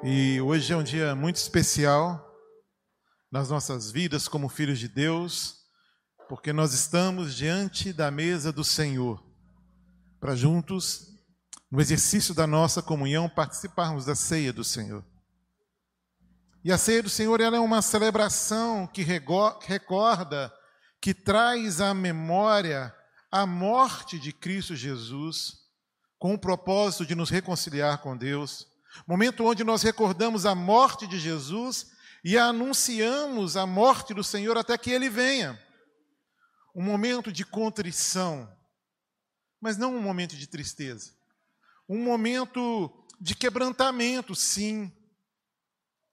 E hoje é um dia muito especial nas nossas vidas como filhos de Deus, porque nós estamos diante da mesa do Senhor, para juntos, no exercício da nossa comunhão, participarmos da ceia do Senhor. E a ceia do Senhor é uma celebração que recorda, que traz à memória a morte de Cristo Jesus, com o propósito de nos reconciliar com Deus Momento onde nós recordamos a morte de Jesus e anunciamos a morte do Senhor até que ele venha. Um momento de contrição, mas não um momento de tristeza. Um momento de quebrantamento, sim,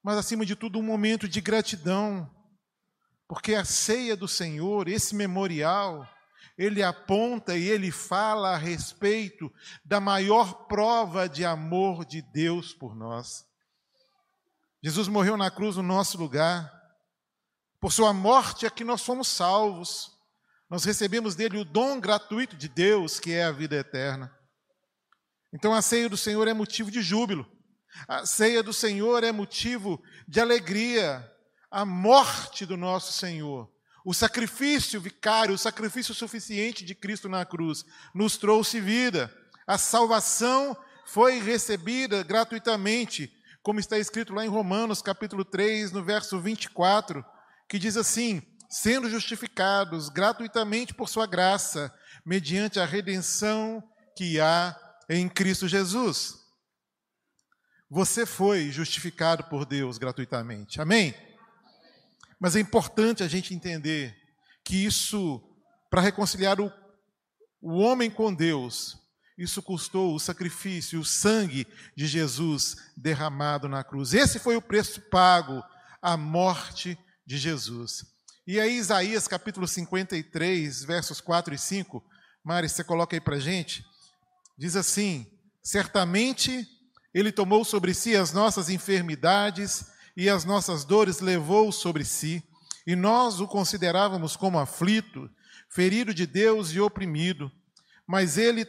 mas acima de tudo um momento de gratidão, porque a ceia do Senhor, esse memorial, ele aponta e ele fala a respeito da maior prova de amor de Deus por nós. Jesus morreu na cruz no nosso lugar. Por sua morte é que nós fomos salvos. Nós recebemos dele o dom gratuito de Deus, que é a vida eterna. Então a ceia do Senhor é motivo de júbilo. A ceia do Senhor é motivo de alegria. A morte do nosso Senhor o sacrifício vicário, o sacrifício suficiente de Cristo na cruz, nos trouxe vida. A salvação foi recebida gratuitamente, como está escrito lá em Romanos, capítulo 3, no verso 24, que diz assim: sendo justificados gratuitamente por sua graça, mediante a redenção que há em Cristo Jesus. Você foi justificado por Deus gratuitamente. Amém? Mas é importante a gente entender que isso, para reconciliar o, o homem com Deus, isso custou o sacrifício, o sangue de Jesus derramado na cruz. Esse foi o preço pago, a morte de Jesus. E aí, Isaías capítulo 53, versos 4 e 5, Mari, você coloca aí para gente, diz assim: Certamente Ele tomou sobre si as nossas enfermidades e as nossas dores levou sobre si, e nós o considerávamos como aflito, ferido de Deus e oprimido, mas ele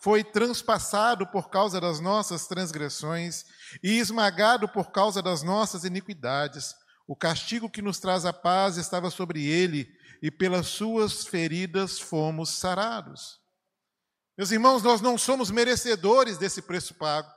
foi transpassado por causa das nossas transgressões e esmagado por causa das nossas iniquidades. O castigo que nos traz a paz estava sobre ele, e pelas suas feridas fomos sarados. Meus irmãos, nós não somos merecedores desse preço pago.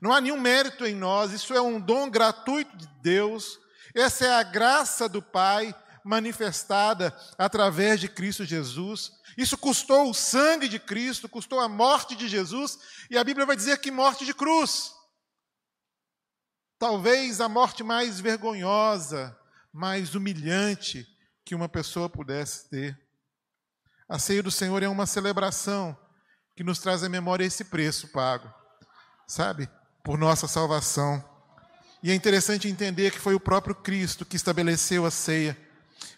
Não há nenhum mérito em nós, isso é um dom gratuito de Deus. Essa é a graça do Pai manifestada através de Cristo Jesus. Isso custou o sangue de Cristo, custou a morte de Jesus, e a Bíblia vai dizer que morte de cruz. Talvez a morte mais vergonhosa, mais humilhante que uma pessoa pudesse ter. A ceia do Senhor é uma celebração que nos traz à memória esse preço pago, sabe? Por nossa salvação. E é interessante entender que foi o próprio Cristo que estabeleceu a ceia.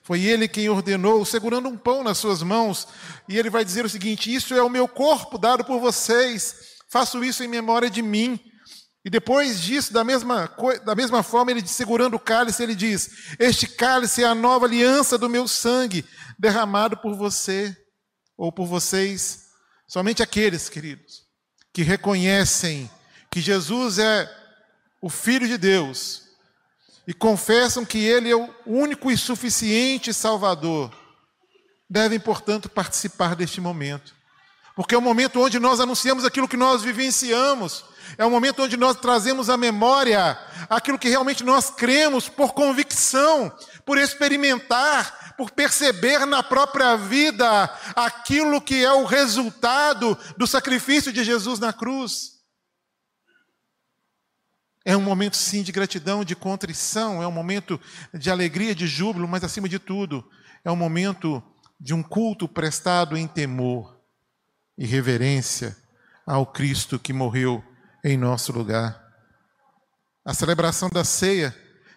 Foi ele quem ordenou, segurando um pão nas suas mãos, e ele vai dizer o seguinte: Isso é o meu corpo dado por vocês, faço isso em memória de mim. E depois disso, da mesma, da mesma forma, ele segurando o cálice, ele diz: Este cálice é a nova aliança do meu sangue, derramado por você ou por vocês. Somente aqueles, queridos, que reconhecem que Jesus é o Filho de Deus e confessam que Ele é o único e suficiente Salvador, devem, portanto, participar deste momento. Porque é o momento onde nós anunciamos aquilo que nós vivenciamos, é o momento onde nós trazemos à memória aquilo que realmente nós cremos por convicção, por experimentar, por perceber na própria vida aquilo que é o resultado do sacrifício de Jesus na cruz. É um momento, sim, de gratidão, de contrição, é um momento de alegria, de júbilo, mas, acima de tudo, é um momento de um culto prestado em temor e reverência ao Cristo que morreu em nosso lugar. A celebração da ceia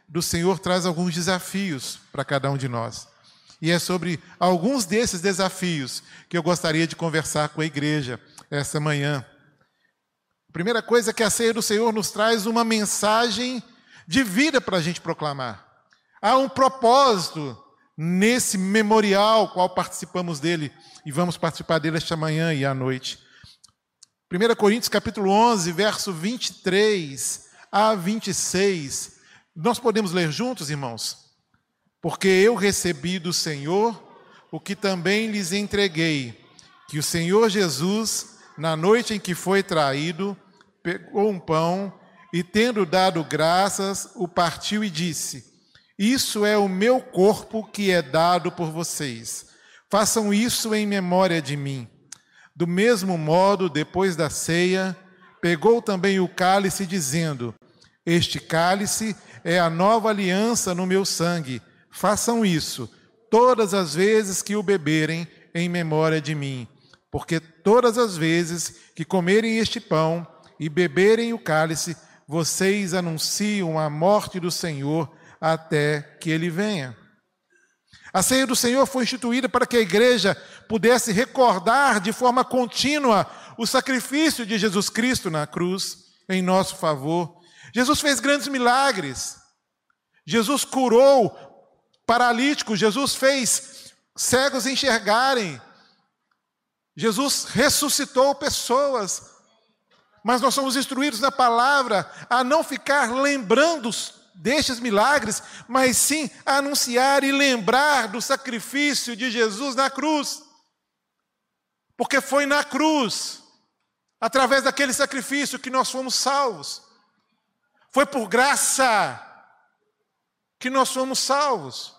do Senhor traz alguns desafios para cada um de nós. E é sobre alguns desses desafios que eu gostaria de conversar com a igreja essa manhã. Primeira coisa é que a ceia do Senhor nos traz uma mensagem de vida para a gente proclamar. Há um propósito nesse memorial qual participamos dele e vamos participar dele esta manhã e à noite. 1 Coríntios capítulo 11, verso 23 a 26. Nós podemos ler juntos, irmãos? Porque eu recebi do Senhor o que também lhes entreguei, que o Senhor Jesus, na noite em que foi traído, pegou um pão e, tendo dado graças, o partiu e disse: Isso é o meu corpo que é dado por vocês. Façam isso em memória de mim. Do mesmo modo, depois da ceia, pegou também o cálice, dizendo: Este cálice é a nova aliança no meu sangue. Façam isso todas as vezes que o beberem em memória de mim. Porque todas as vezes que comerem este pão e beberem o cálice, vocês anunciam a morte do Senhor até que ele venha. A ceia do Senhor foi instituída para que a igreja pudesse recordar de forma contínua o sacrifício de Jesus Cristo na cruz em nosso favor. Jesus fez grandes milagres. Jesus curou paralíticos, Jesus fez cegos enxergarem. Jesus ressuscitou pessoas. Mas nós somos instruídos na palavra a não ficar lembrando destes milagres, mas sim anunciar e lembrar do sacrifício de Jesus na cruz. Porque foi na cruz, através daquele sacrifício, que nós fomos salvos. Foi por graça que nós fomos salvos.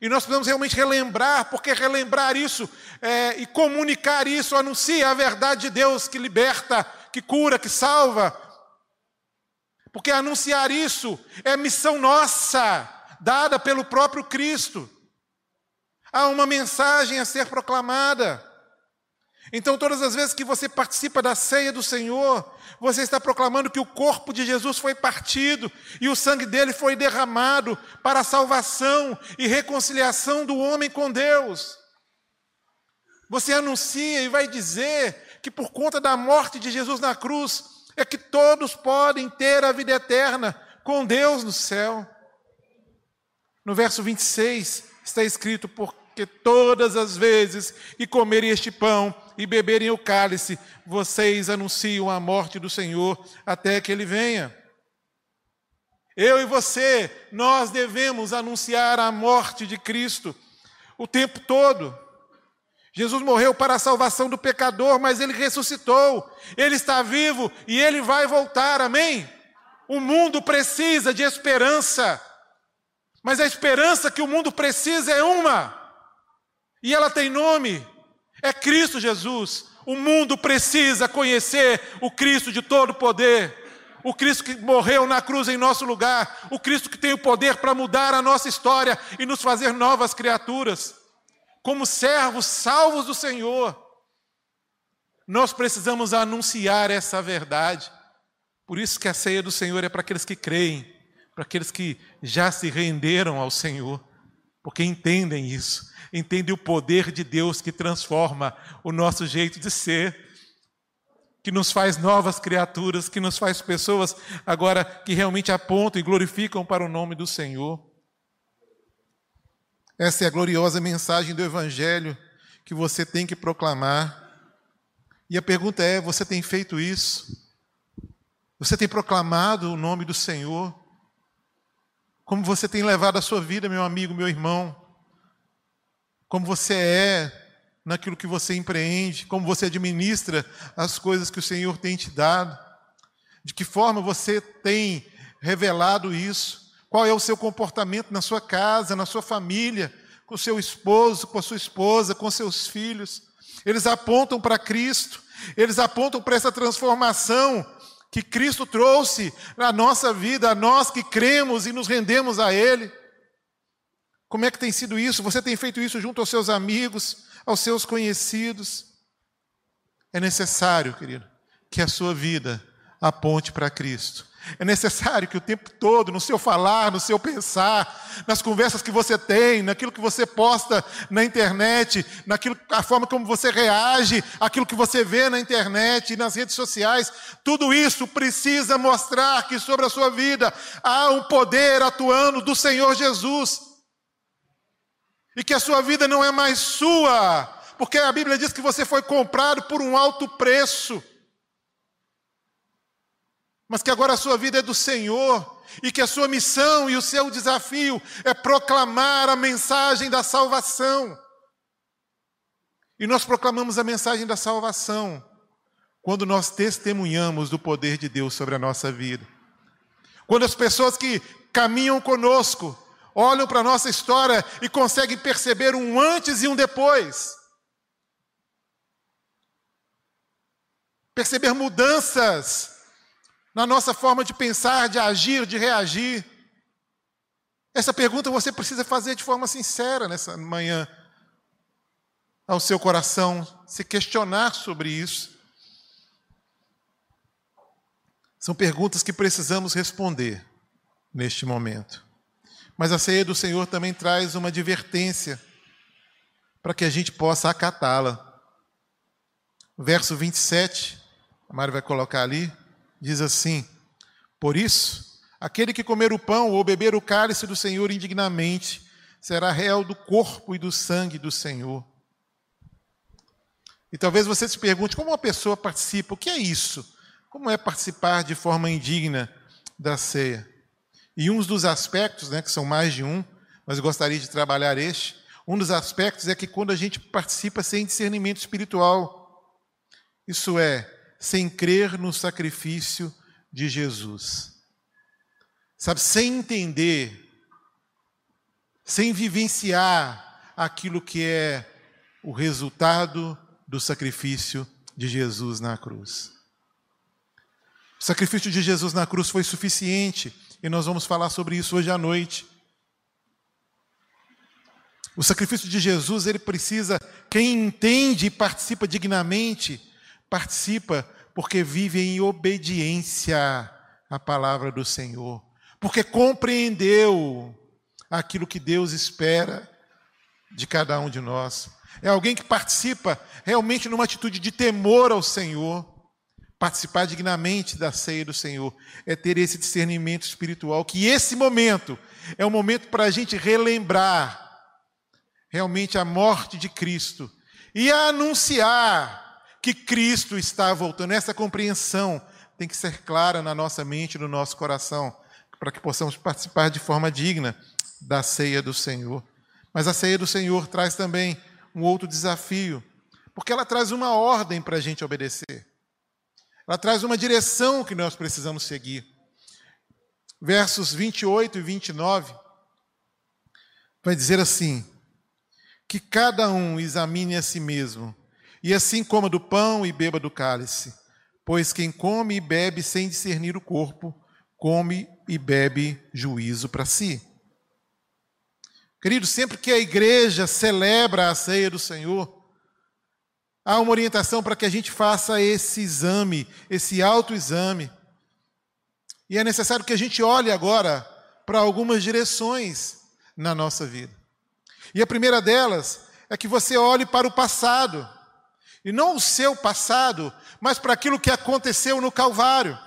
E nós precisamos realmente relembrar, porque relembrar isso é, e comunicar isso anuncia a verdade de Deus que liberta, que cura, que salva, porque anunciar isso é missão nossa, dada pelo próprio Cristo. Há uma mensagem a ser proclamada. Então, todas as vezes que você participa da ceia do Senhor, você está proclamando que o corpo de Jesus foi partido e o sangue dele foi derramado para a salvação e reconciliação do homem com Deus. Você anuncia e vai dizer que por conta da morte de Jesus na cruz, é que todos podem ter a vida eterna com Deus no céu. No verso 26 está escrito: Porque todas as vezes que comerem este pão e beberem o cálice, vocês anunciam a morte do Senhor até que ele venha. Eu e você, nós devemos anunciar a morte de Cristo o tempo todo. Jesus morreu para a salvação do pecador, mas ele ressuscitou. Ele está vivo e ele vai voltar. Amém? O mundo precisa de esperança. Mas a esperança que o mundo precisa é uma. E ela tem nome. É Cristo Jesus. O mundo precisa conhecer o Cristo de todo poder. O Cristo que morreu na cruz em nosso lugar. O Cristo que tem o poder para mudar a nossa história e nos fazer novas criaturas como servos salvos do Senhor, nós precisamos anunciar essa verdade. Por isso que a ceia do Senhor é para aqueles que creem, para aqueles que já se renderam ao Senhor, porque entendem isso, entendem o poder de Deus que transforma o nosso jeito de ser, que nos faz novas criaturas, que nos faz pessoas agora que realmente apontam e glorificam para o nome do Senhor. Essa é a gloriosa mensagem do Evangelho que você tem que proclamar. E a pergunta é: você tem feito isso? Você tem proclamado o nome do Senhor? Como você tem levado a sua vida, meu amigo, meu irmão? Como você é naquilo que você empreende? Como você administra as coisas que o Senhor tem te dado? De que forma você tem revelado isso? Qual é o seu comportamento na sua casa, na sua família, com seu esposo, com a sua esposa, com seus filhos? Eles apontam para Cristo, eles apontam para essa transformação que Cristo trouxe na nossa vida, a nós que cremos e nos rendemos a Ele. Como é que tem sido isso? Você tem feito isso junto aos seus amigos, aos seus conhecidos? É necessário, querido, que a sua vida aponte para Cristo. É necessário que o tempo todo, no seu falar, no seu pensar, nas conversas que você tem, naquilo que você posta na internet, naquilo, a forma como você reage, aquilo que você vê na internet e nas redes sociais, tudo isso precisa mostrar que sobre a sua vida há um poder atuando do Senhor Jesus. E que a sua vida não é mais sua, porque a Bíblia diz que você foi comprado por um alto preço. mas que agora a sua vida é do Senhor e que a sua missão e o seu desafio é proclamar a mensagem da salvação. E nós proclamamos a mensagem da salvação quando nós testemunhamos do poder de Deus sobre a nossa vida. Quando as pessoas que caminham conosco olham para a nossa história e conseguem perceber um antes e um depois. Perceber mudanças na nossa forma de pensar, de agir, de reagir? Essa pergunta você precisa fazer de forma sincera nessa manhã, ao seu coração, se questionar sobre isso. São perguntas que precisamos responder neste momento. Mas a ceia do Senhor também traz uma advertência para que a gente possa acatá-la. Verso 27, a Mari vai colocar ali diz assim: Por isso, aquele que comer o pão ou beber o cálice do Senhor indignamente será réu do corpo e do sangue do Senhor. E talvez você se pergunte como uma pessoa participa, o que é isso? Como é participar de forma indigna da ceia? E um dos aspectos, né, que são mais de um, mas eu gostaria de trabalhar este, um dos aspectos é que quando a gente participa sem discernimento espiritual, isso é, sem crer no sacrifício de Jesus. Sabe, sem entender, sem vivenciar aquilo que é o resultado do sacrifício de Jesus na cruz. O sacrifício de Jesus na cruz foi suficiente e nós vamos falar sobre isso hoje à noite. O sacrifício de Jesus, ele precisa, quem entende e participa dignamente, participa porque vive em obediência à palavra do Senhor, porque compreendeu aquilo que Deus espera de cada um de nós. É alguém que participa realmente numa atitude de temor ao Senhor. Participar dignamente da ceia do Senhor é ter esse discernimento espiritual, que esse momento é um momento para a gente relembrar realmente a morte de Cristo e anunciar que Cristo está voltando. Essa compreensão tem que ser clara na nossa mente, no nosso coração, para que possamos participar de forma digna da ceia do Senhor. Mas a ceia do Senhor traz também um outro desafio, porque ela traz uma ordem para a gente obedecer. Ela traz uma direção que nós precisamos seguir. Versos 28 e 29 vai dizer assim: que cada um examine a si mesmo e assim coma do pão e beba do cálice. Pois quem come e bebe sem discernir o corpo, come e bebe juízo para si. Querido, sempre que a igreja celebra a ceia do Senhor, há uma orientação para que a gente faça esse exame, esse autoexame. E é necessário que a gente olhe agora para algumas direções na nossa vida. E a primeira delas é que você olhe para o passado. E não o seu passado, mas para aquilo que aconteceu no Calvário,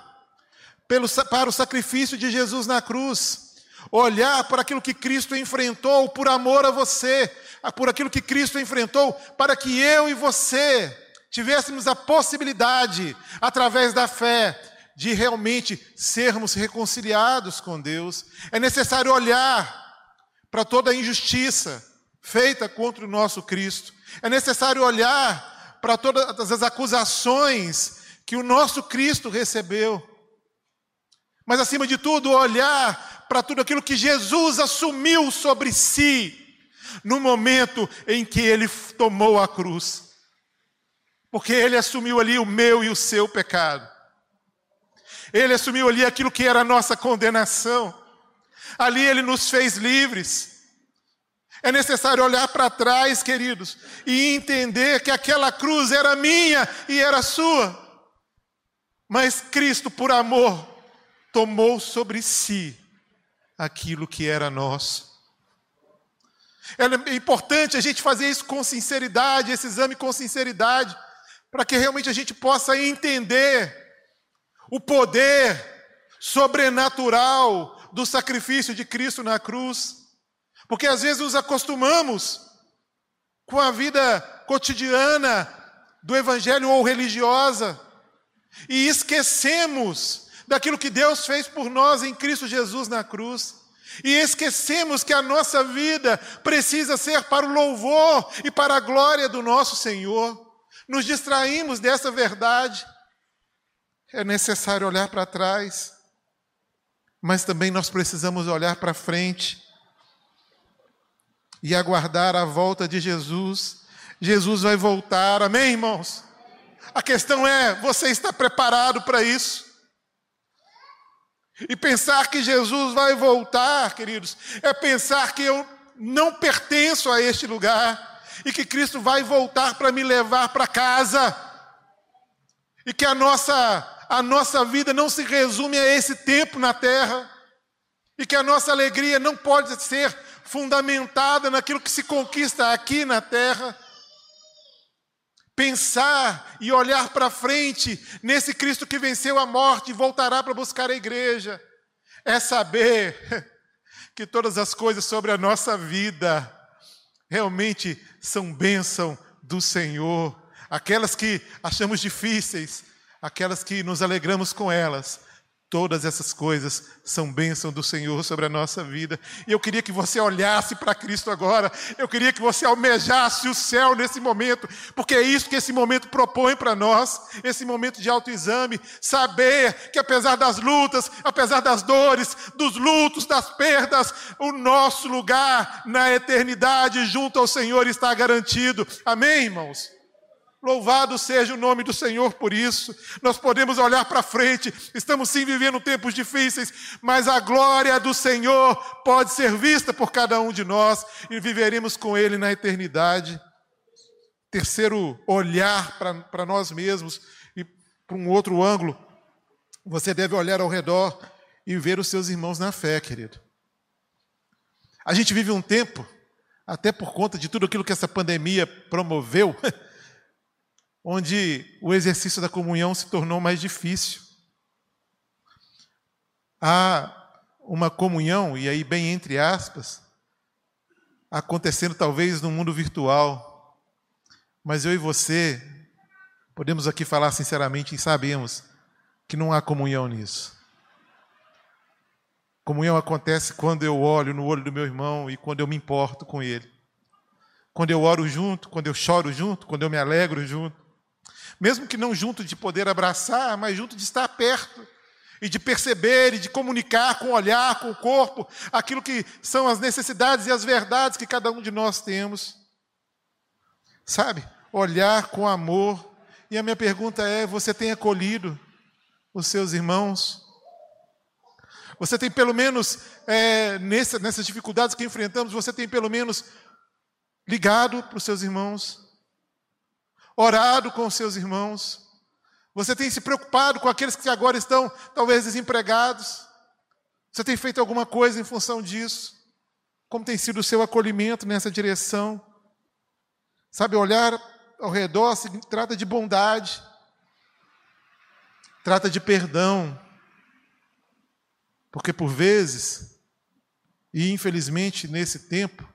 pelo, para o sacrifício de Jesus na cruz. Olhar para aquilo que Cristo enfrentou por amor a você, por aquilo que Cristo enfrentou, para que eu e você tivéssemos a possibilidade, através da fé, de realmente sermos reconciliados com Deus. É necessário olhar para toda a injustiça feita contra o nosso Cristo. É necessário olhar para todas as acusações que o nosso Cristo recebeu. Mas, acima de tudo, olhar para tudo aquilo que Jesus assumiu sobre si no momento em que ele tomou a cruz. Porque ele assumiu ali o meu e o seu pecado. Ele assumiu ali aquilo que era a nossa condenação. Ali ele nos fez livres. É necessário olhar para trás, queridos, e entender que aquela cruz era minha e era sua. Mas Cristo, por amor, tomou sobre si aquilo que era nosso. É importante a gente fazer isso com sinceridade, esse exame com sinceridade, para que realmente a gente possa entender o poder sobrenatural do sacrifício de Cristo na cruz. Porque às vezes nos acostumamos com a vida cotidiana do evangelho ou religiosa e esquecemos daquilo que Deus fez por nós em Cristo Jesus na cruz. E esquecemos que a nossa vida precisa ser para o louvor e para a glória do nosso Senhor. Nos distraímos dessa verdade. É necessário olhar para trás, mas também nós precisamos olhar para frente e aguardar a volta de Jesus. Jesus vai voltar, amém, irmãos? A questão é: você está preparado para isso? E pensar que Jesus vai voltar, queridos, é pensar que eu não pertenço a este lugar e que Cristo vai voltar para me levar para casa. E que a nossa a nossa vida não se resume a esse tempo na terra. E que a nossa alegria não pode ser fundamentada naquilo que se conquista aqui na terra. Pensar e olhar para frente nesse Cristo que venceu a morte e voltará para buscar a igreja, é saber que todas as coisas sobre a nossa vida realmente são bênção do Senhor. Aquelas que achamos difíceis, aquelas que nos alegramos com elas, Todas essas coisas são bênção do Senhor sobre a nossa vida. E eu queria que você olhasse para Cristo agora. Eu queria que você almejasse o céu nesse momento, porque é isso que esse momento propõe para nós, esse momento de autoexame, saber que apesar das lutas, apesar das dores, dos lutos, das perdas, o nosso lugar na eternidade junto ao Senhor está garantido. Amém, irmãos. Louvado seja o nome do Senhor por isso. Nós podemos olhar para frente, estamos sim vivendo tempos difíceis, mas a glória do Senhor pode ser vista por cada um de nós e viveremos com Ele na eternidade. Terceiro, olhar para nós mesmos e para um outro ângulo. Você deve olhar ao redor e ver os seus irmãos na fé, querido. A gente vive um tempo, até por conta de tudo aquilo que essa pandemia promoveu, onde o exercício da comunhão se tornou mais difícil. Há uma comunhão, e aí bem entre aspas, acontecendo talvez no mundo virtual, mas eu e você podemos aqui falar sinceramente e sabemos que não há comunhão nisso. Comunhão acontece quando eu olho no olho do meu irmão e quando eu me importo com ele. Quando eu oro junto, quando eu choro junto, quando eu me alegro junto. Mesmo que não junto de poder abraçar, mas junto de estar perto e de perceber e de comunicar com o olhar, com o corpo, aquilo que são as necessidades e as verdades que cada um de nós temos. Sabe? Olhar com amor. E a minha pergunta é: você tem acolhido os seus irmãos? Você tem pelo menos, é, nessa, nessas dificuldades que enfrentamos, você tem pelo menos ligado para os seus irmãos? Orado com os seus irmãos? Você tem se preocupado com aqueles que agora estão talvez desempregados? Você tem feito alguma coisa em função disso? Como tem sido o seu acolhimento nessa direção? Sabe, olhar ao redor se trata de bondade, trata de perdão, porque por vezes, e infelizmente nesse tempo,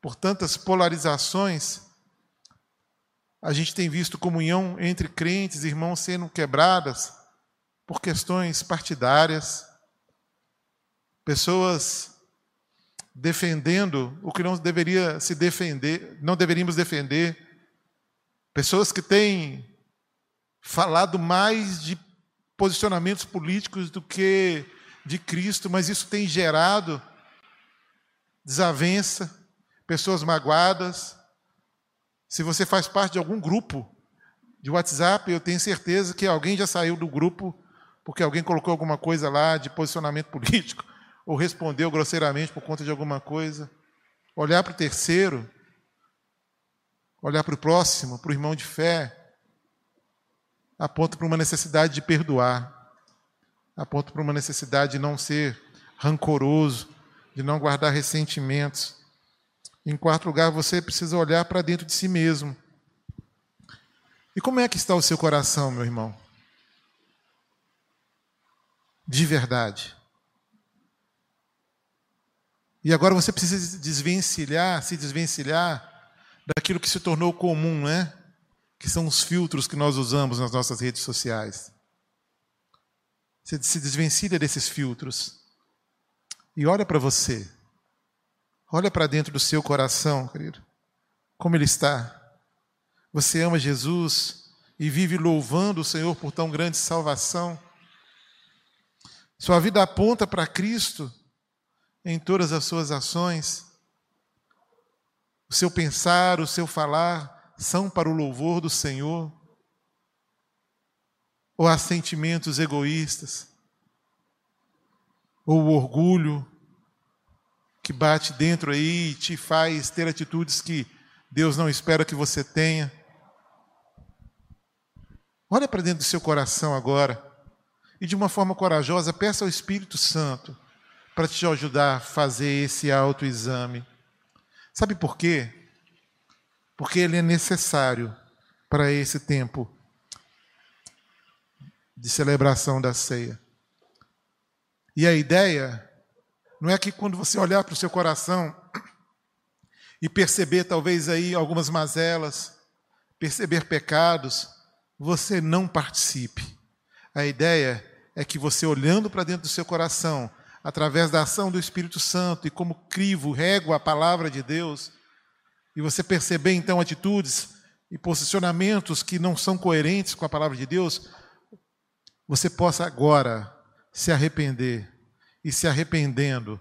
por tantas polarizações, a gente tem visto comunhão entre crentes, irmãos, sendo quebradas por questões partidárias, pessoas defendendo o que não deveria se defender, não deveríamos defender, pessoas que têm falado mais de posicionamentos políticos do que de Cristo, mas isso tem gerado desavença, pessoas magoadas, se você faz parte de algum grupo de WhatsApp, eu tenho certeza que alguém já saiu do grupo porque alguém colocou alguma coisa lá de posicionamento político ou respondeu grosseiramente por conta de alguma coisa. Olhar para o terceiro, olhar para o próximo, para o irmão de fé, aponta para uma necessidade de perdoar, aponta para uma necessidade de não ser rancoroso, de não guardar ressentimentos. Em quarto lugar, você precisa olhar para dentro de si mesmo. E como é que está o seu coração, meu irmão? De verdade. E agora você precisa desvencilhar, se desvencilhar daquilo que se tornou comum, né? Que são os filtros que nós usamos nas nossas redes sociais. Você se desvencilha desses filtros e olha para você. Olha para dentro do seu coração, querido. Como ele está. Você ama Jesus e vive louvando o Senhor por tão grande salvação. Sua vida aponta para Cristo em todas as suas ações. O seu pensar, o seu falar são para o louvor do Senhor. Ou há sentimentos egoístas? Ou o orgulho que bate dentro aí e te faz ter atitudes que Deus não espera que você tenha? Olha para dentro do seu coração agora e de uma forma corajosa peça ao Espírito Santo para te ajudar a fazer esse autoexame. Sabe por quê? Porque ele é necessário para esse tempo de celebração da ceia. E a ideia não é que quando você olhar para o seu coração e perceber talvez aí algumas mazelas, perceber pecados, você não participe. A ideia é que você olhando para dentro do seu coração, através da ação do Espírito Santo e como crivo, rego a palavra de Deus, e você perceber então atitudes e posicionamentos que não são coerentes com a palavra de Deus, você possa agora se arrepender e se arrependendo,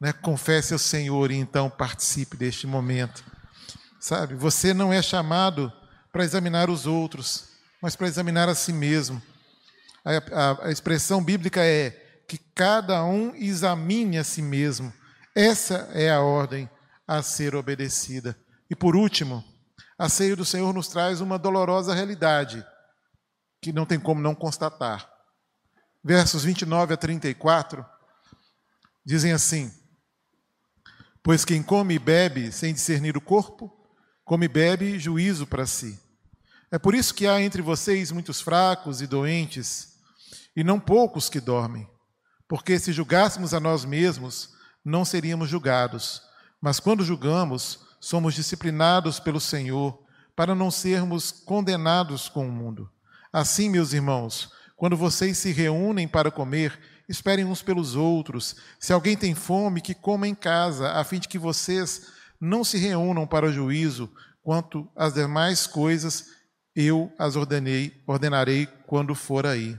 né, confesse ao Senhor e então participe deste momento. Sabe, você não é chamado para examinar os outros, mas para examinar a si mesmo. A, a, a expressão bíblica é que cada um examine a si mesmo. Essa é a ordem a ser obedecida. E por último, a ceia do Senhor nos traz uma dolorosa realidade que não tem como não constatar. Versos 29 a 34 dizem assim: Pois quem come e bebe sem discernir o corpo, come e bebe juízo para si. É por isso que há entre vocês muitos fracos e doentes, e não poucos que dormem. Porque se julgássemos a nós mesmos, não seríamos julgados. Mas quando julgamos, somos disciplinados pelo Senhor, para não sermos condenados com o mundo. Assim, meus irmãos, quando vocês se reúnem para comer, esperem uns pelos outros. Se alguém tem fome, que coma em casa, a fim de que vocês não se reúnam para o juízo. Quanto às demais coisas, eu as ordenei, ordenarei quando for aí.